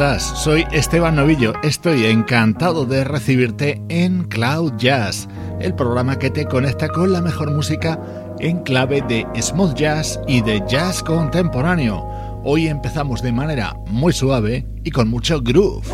Soy Esteban Novillo. Estoy encantado de recibirte en Cloud Jazz, el programa que te conecta con la mejor música en clave de smooth jazz y de jazz contemporáneo. Hoy empezamos de manera muy suave y con mucho groove.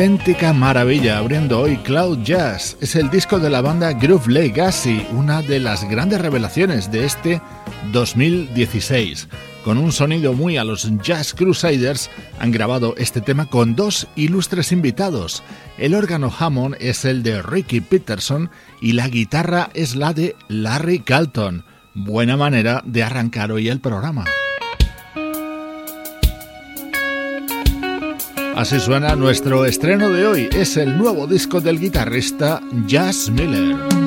Auténtica maravilla abriendo hoy Cloud Jazz. Es el disco de la banda Groove Legacy, una de las grandes revelaciones de este 2016. Con un sonido muy a los Jazz Crusaders, han grabado este tema con dos ilustres invitados. El órgano Hammond es el de Ricky Peterson y la guitarra es la de Larry Calton. Buena manera de arrancar hoy el programa. Así suena nuestro estreno de hoy. Es el nuevo disco del guitarrista Jazz Miller.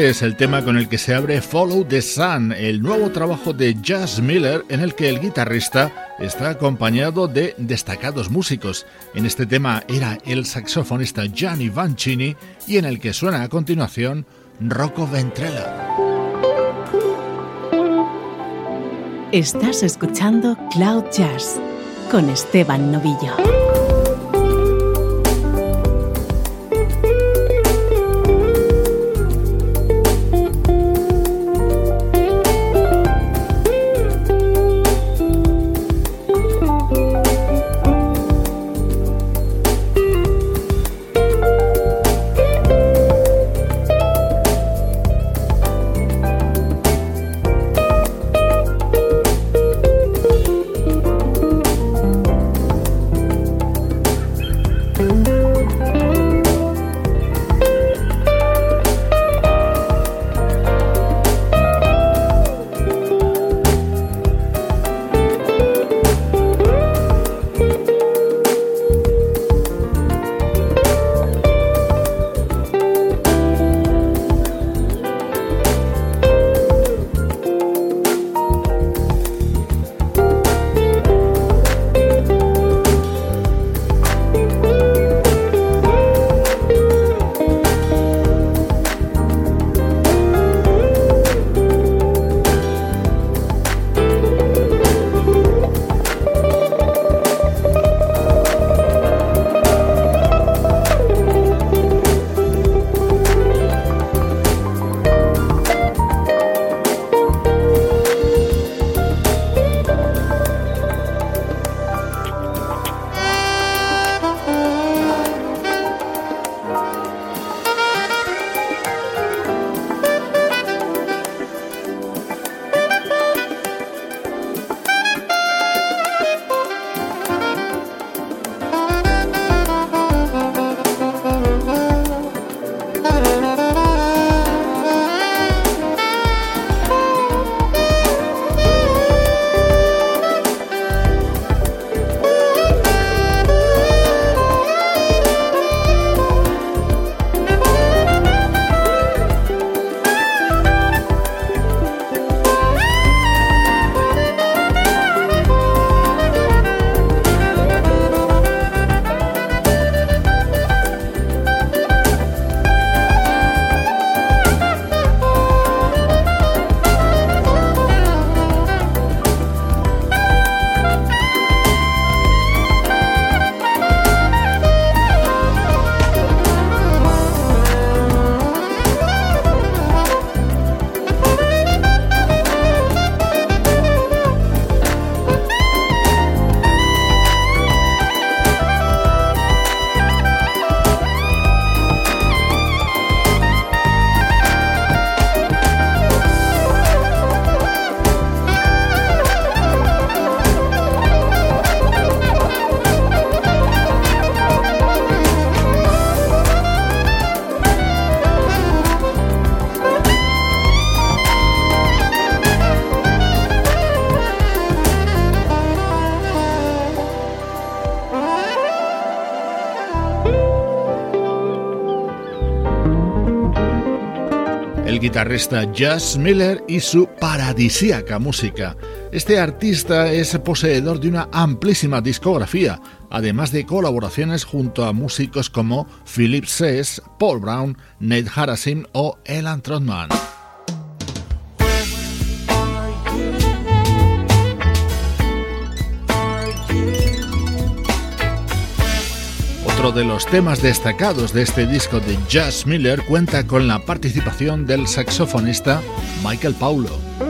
Este es el tema con el que se abre Follow the Sun, el nuevo trabajo de Jazz Miller en el que el guitarrista está acompañado de destacados músicos. En este tema era el saxofonista Gianni Vancini y en el que suena a continuación Rocco Ventrella. Estás escuchando Cloud Jazz con Esteban Novillo. Guitarrista Jazz Miller y su paradisíaca música. Este artista es poseedor de una amplísima discografía, además de colaboraciones junto a músicos como Philip Sess, Paul Brown, Nate Harasim o Elan Trotman. Otro de los temas destacados de este disco de Jazz Miller cuenta con la participación del saxofonista Michael Paulo.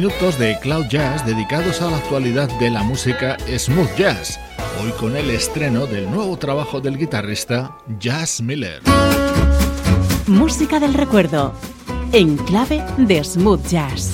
Minutos de Cloud Jazz dedicados a la actualidad de la música smooth jazz, hoy con el estreno del nuevo trabajo del guitarrista Jazz Miller. Música del recuerdo, en clave de smooth jazz.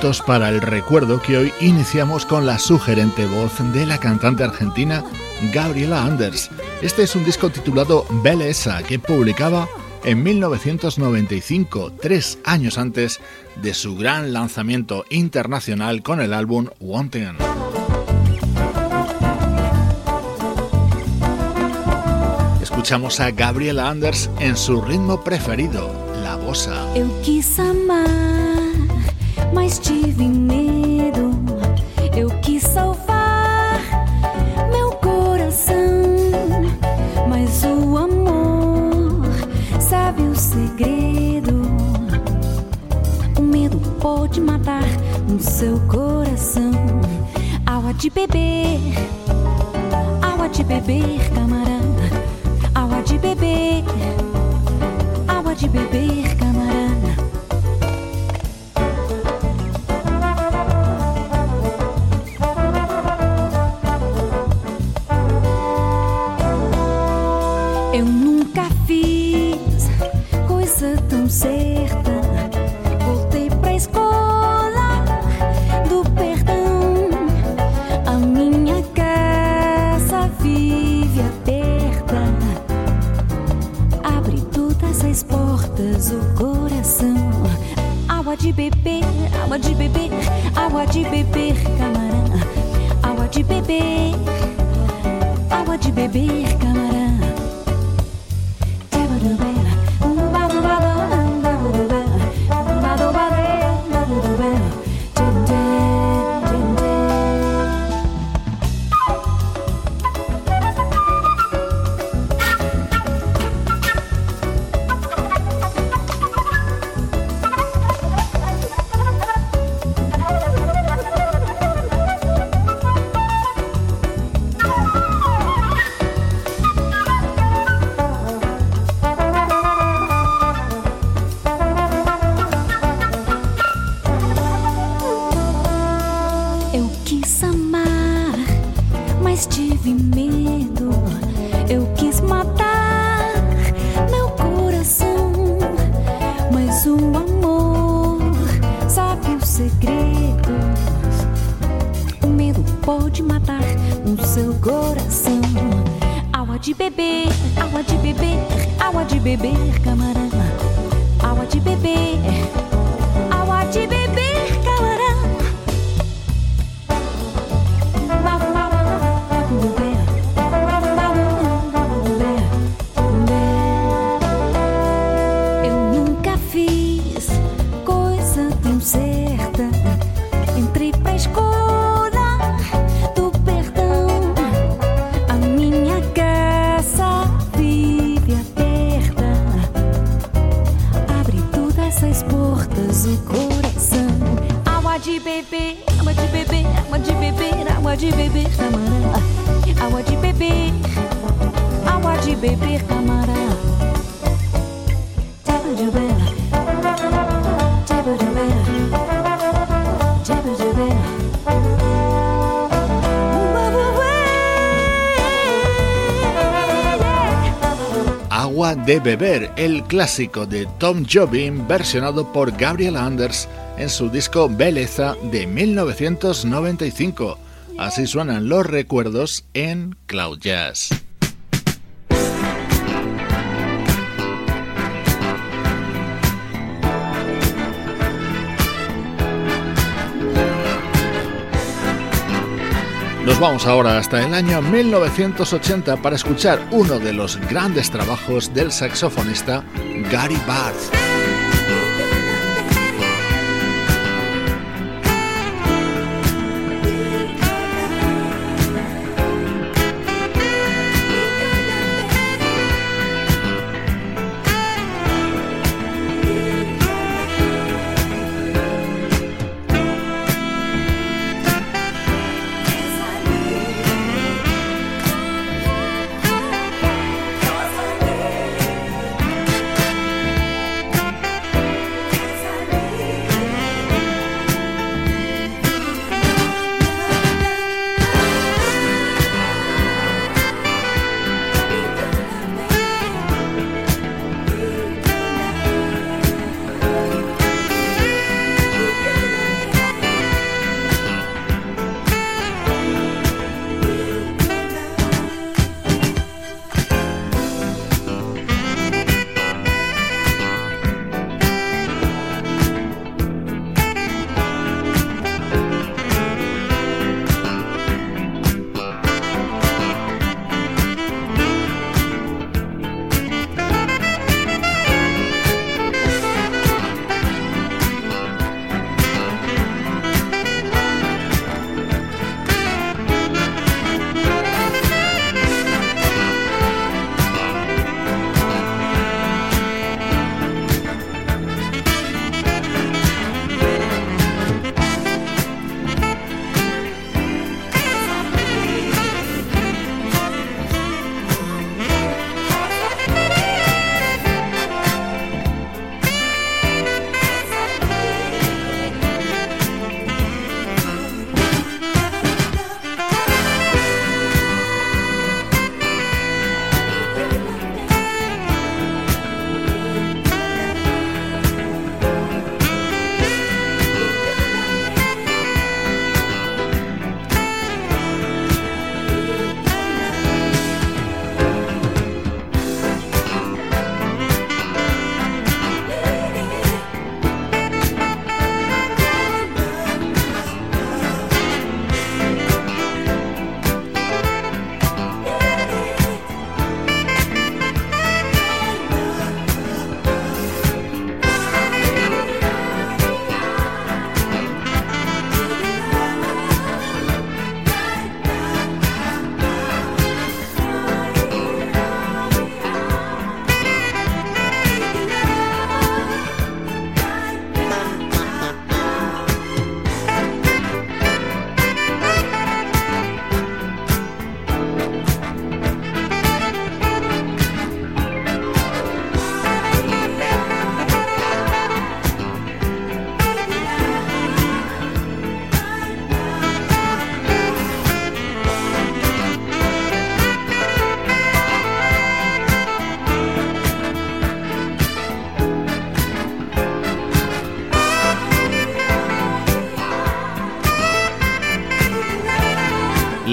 Momentos para el recuerdo que hoy iniciamos con la sugerente voz de la cantante argentina Gabriela Anders. Este es un disco titulado Belleza que publicaba en 1995, tres años antes de su gran lanzamiento internacional con el álbum Wanting. Escuchamos a Gabriela Anders en su ritmo preferido, la bossa. Mas tive medo. Eu quis salvar meu coração, mas o amor sabe o segredo. O medo pode matar no seu coração. Água de beber, água de beber, camarada. Água de beber, água de beber, Água de beber, água de beber, camarã. Água de beber, água de beber, camarã. Água de beber. El clásico de Tom Jobim versionado por Gabriel Anders en su disco Belleza de 1995. Así suenan los recuerdos en Cloud Jazz. Nos vamos ahora hasta el año 1980 para escuchar uno de los grandes trabajos del saxofonista Gary Barth.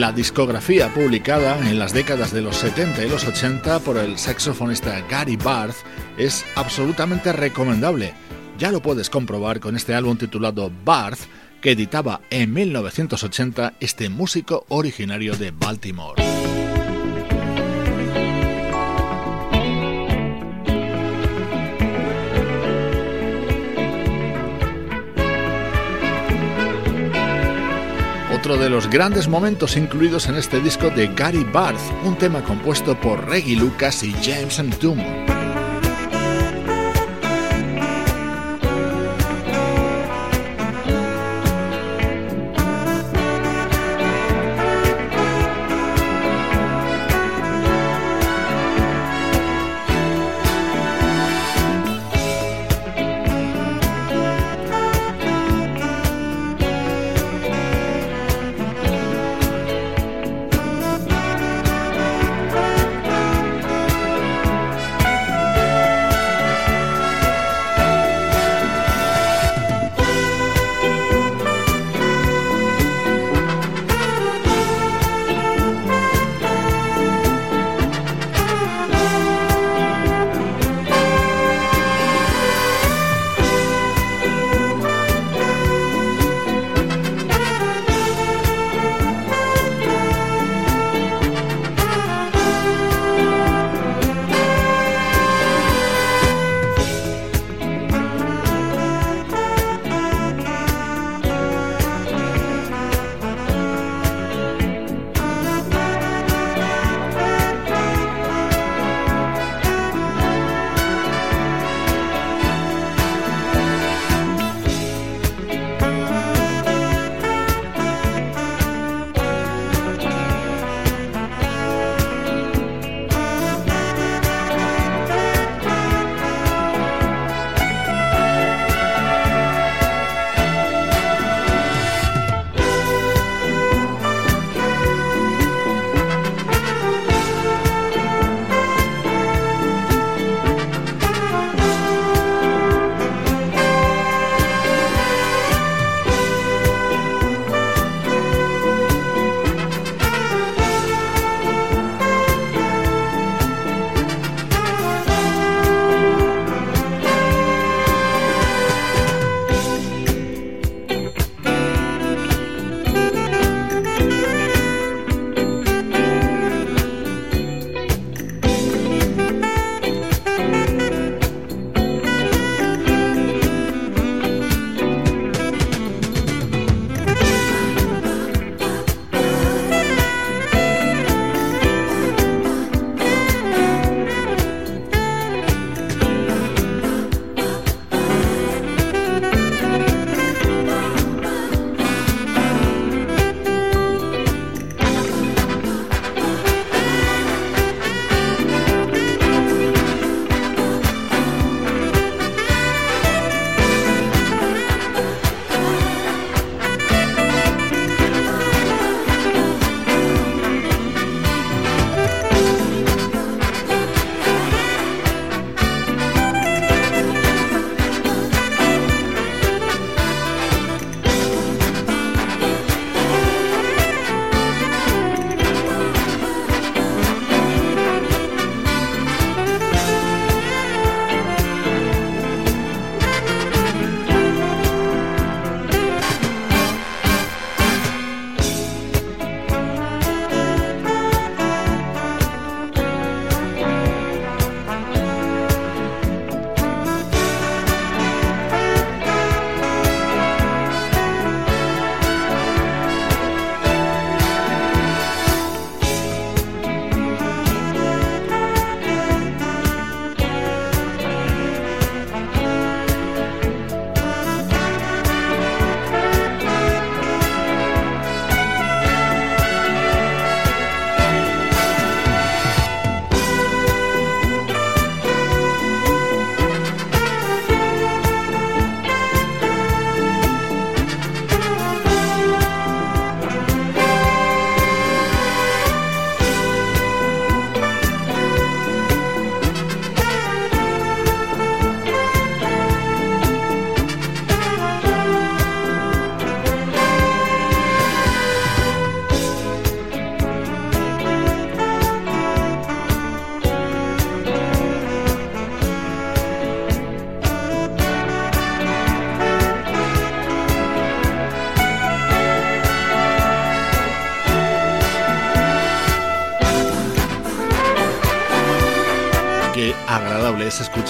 La discografía publicada en las décadas de los 70 y los 80 por el saxofonista Gary Barth es absolutamente recomendable. Ya lo puedes comprobar con este álbum titulado Barth que editaba en 1980 este músico originario de Baltimore. Otro de los grandes momentos incluidos en este disco de Gary Barth, un tema compuesto por Reggie Lucas y James Doom.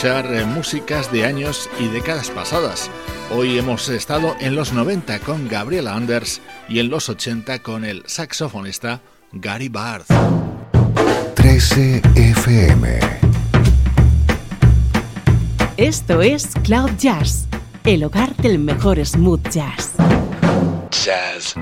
Escuchar eh, músicas de años y décadas pasadas. Hoy hemos estado en los 90 con Gabriela Anders y en los 80 con el saxofonista Gary Barth. 13 FM. Esto es Cloud Jazz, el hogar del mejor smooth jazz. Jazz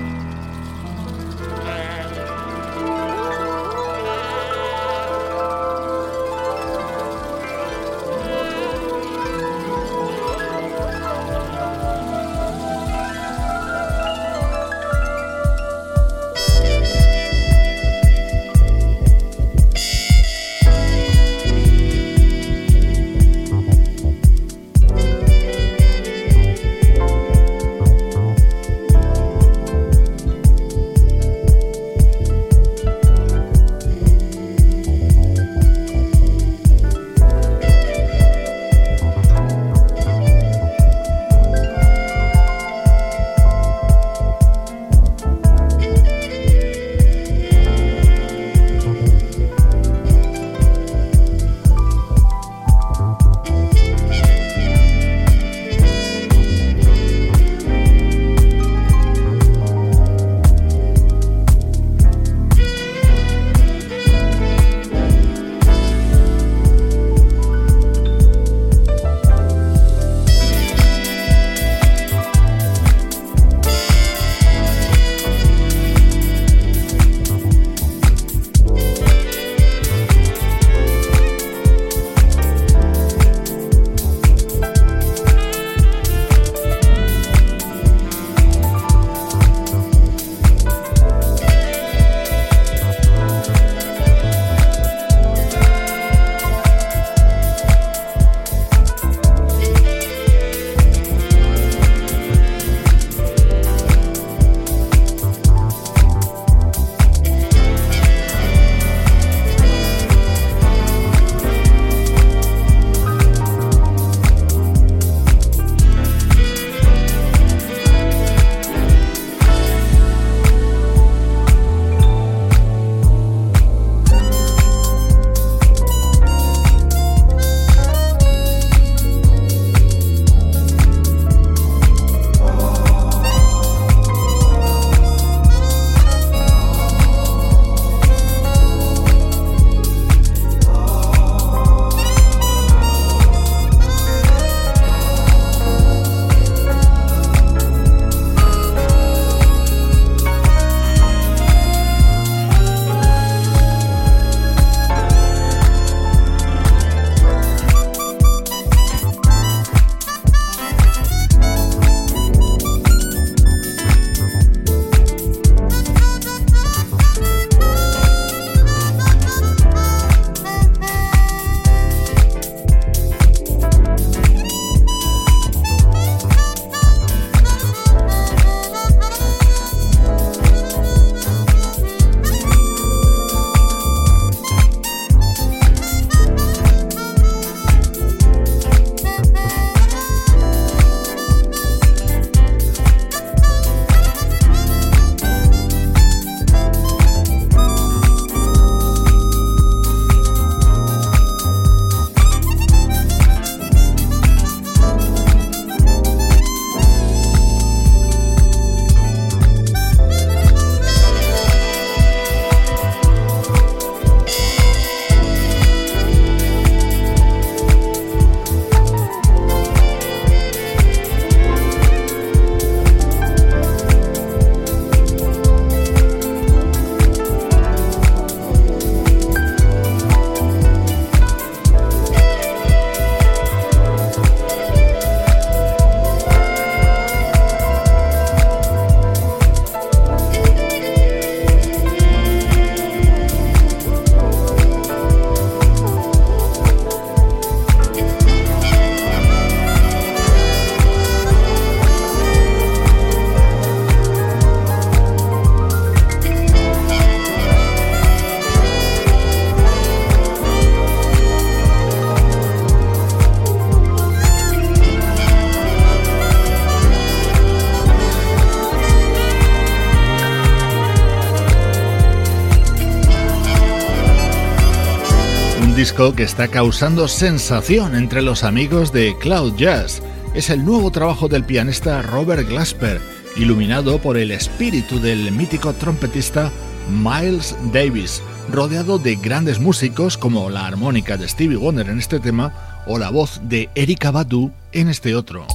disco que está causando sensación entre los amigos de Cloud Jazz. Es el nuevo trabajo del pianista Robert Glasper, iluminado por el espíritu del mítico trompetista Miles Davis, rodeado de grandes músicos como la armónica de Stevie Wonder en este tema o la voz de Erika Badu en este otro.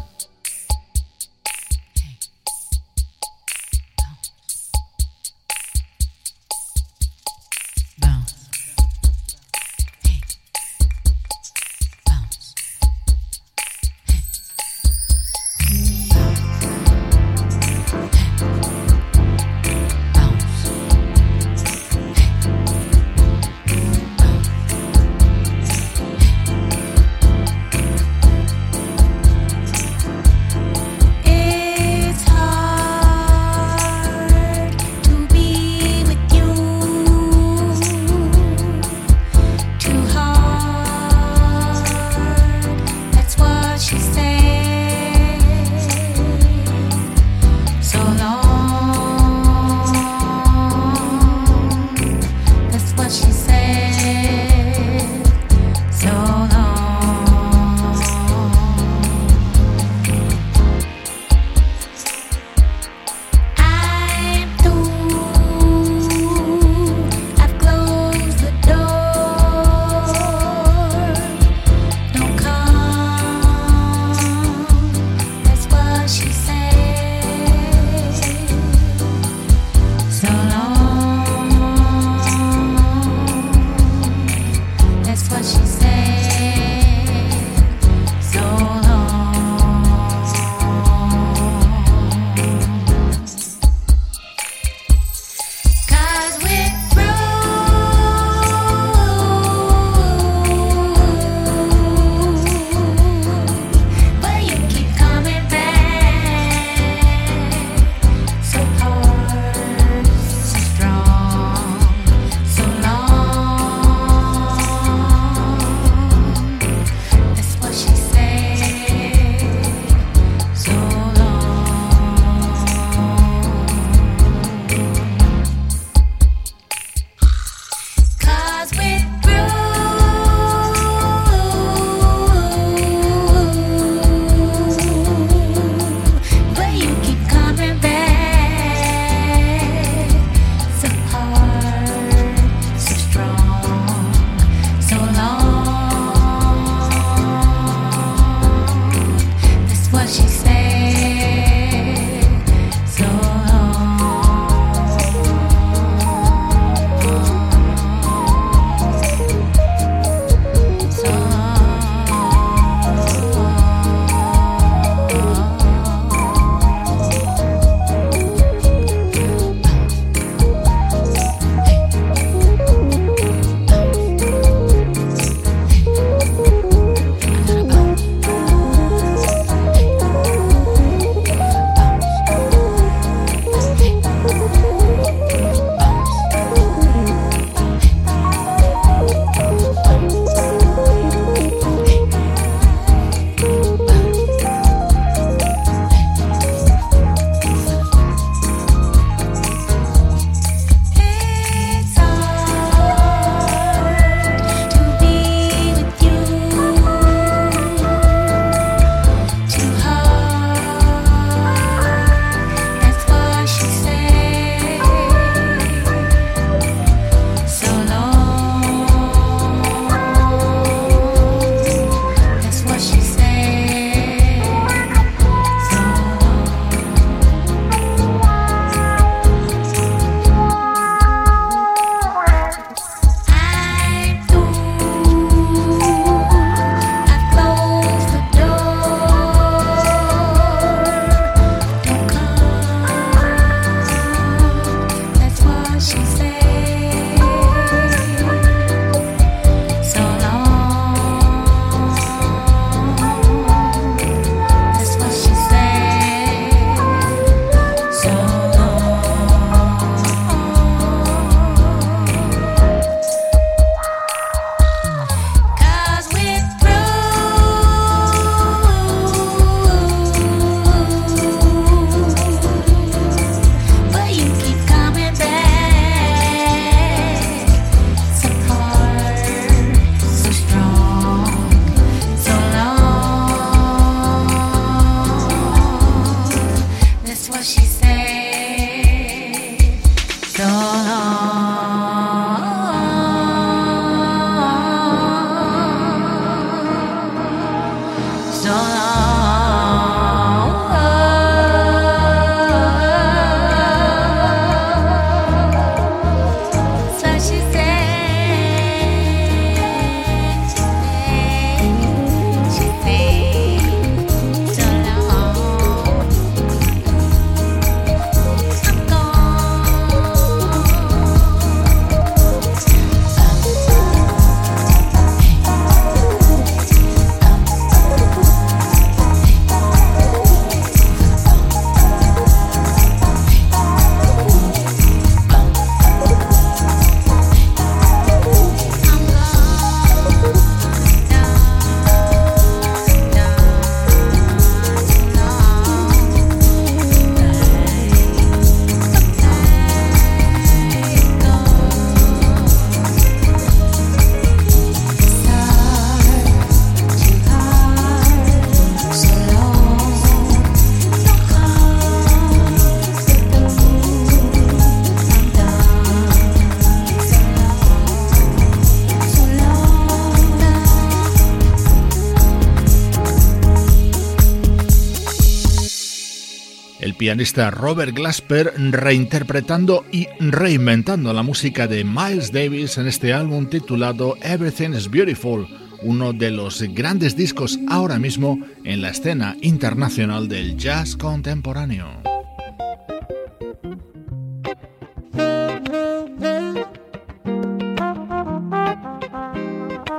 Pianista Robert Glasper reinterpretando y reinventando la música de Miles Davis en este álbum titulado Everything is Beautiful, uno de los grandes discos ahora mismo en la escena internacional del jazz contemporáneo.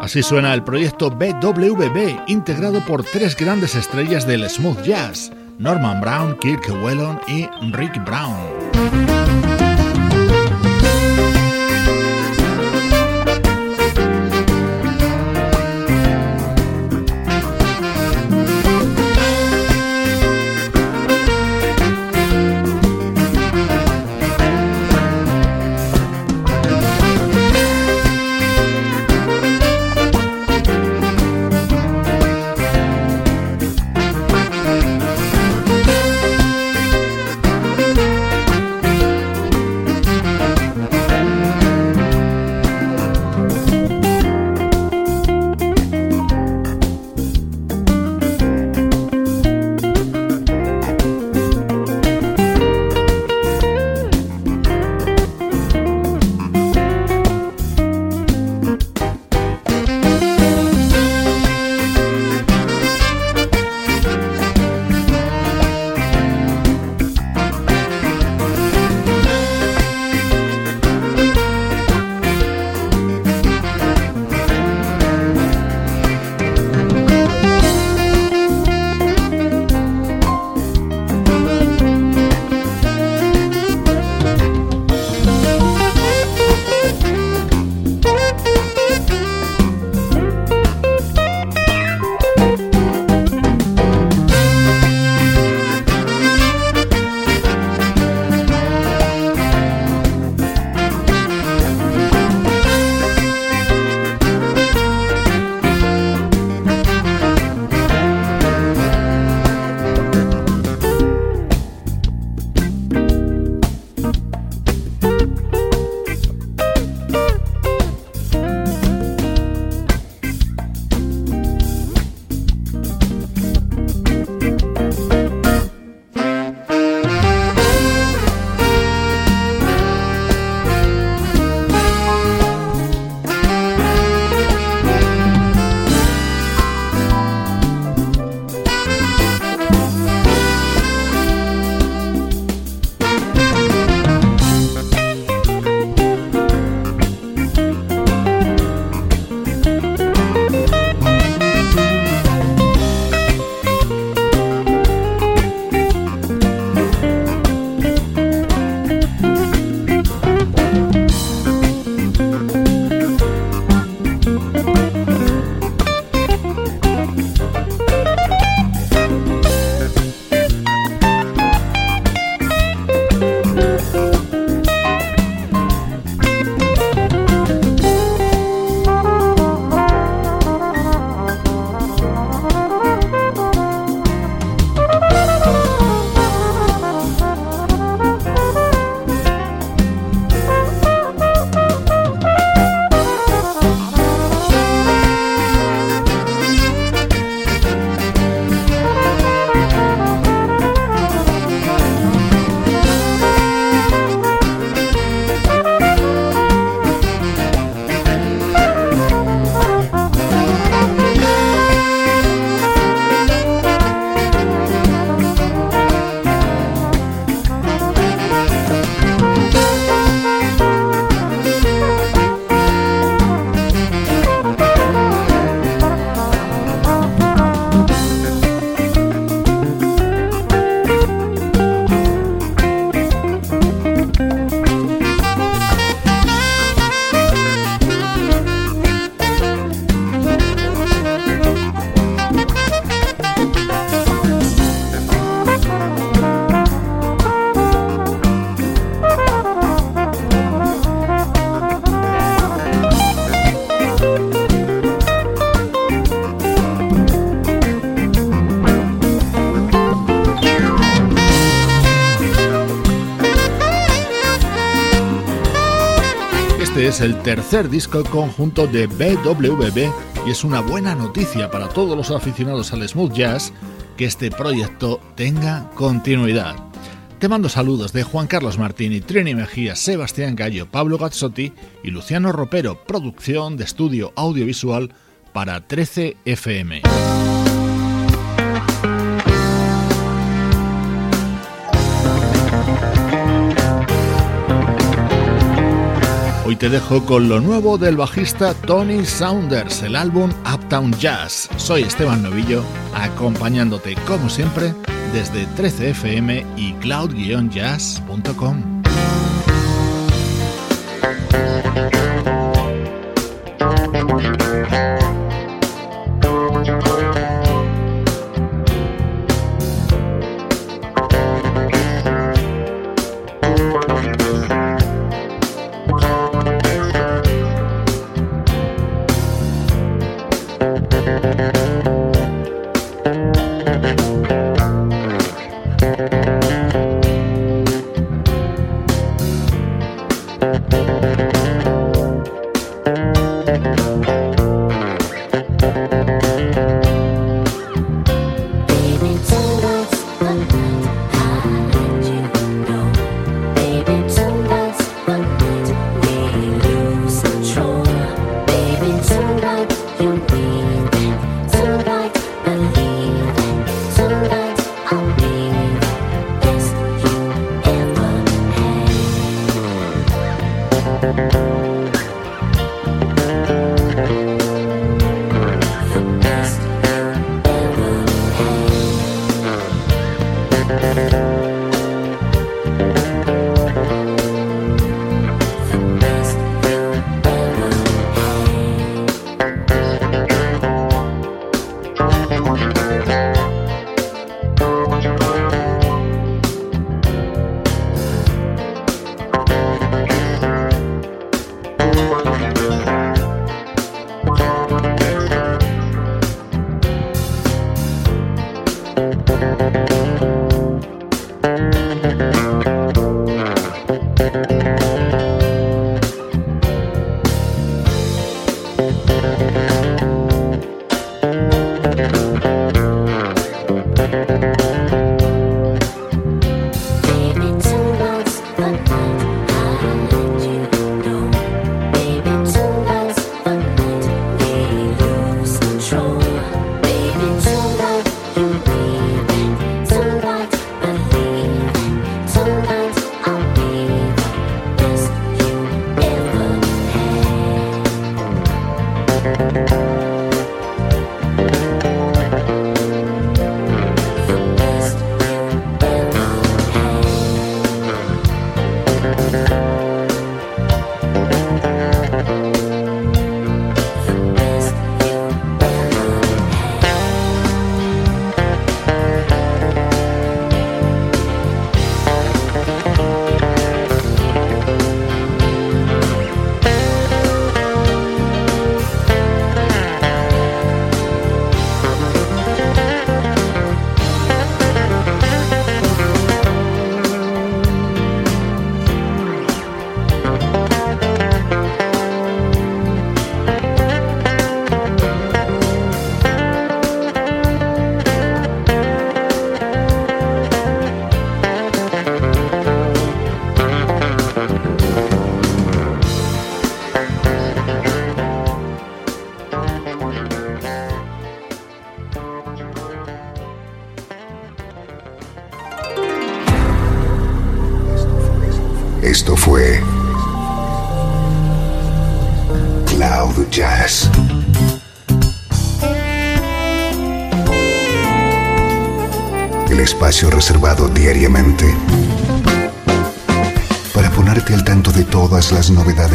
Así suena el proyecto BWB, integrado por tres grandes estrellas del smooth jazz, Norman Brown, Kirk Whelan y Rick Brown. El tercer disco conjunto de BWB y es una buena noticia para todos los aficionados al smooth jazz que este proyecto tenga continuidad. Te mando saludos de Juan Carlos Martini, Trini Mejía, Sebastián Gallo, Pablo Gazzotti y Luciano Ropero, producción de estudio audiovisual para 13 FM. Hoy te dejo con lo nuevo del bajista Tony Saunders, el álbum Uptown Jazz. Soy Esteban Novillo, acompañándote como siempre desde 13fm y cloud-jazz.com.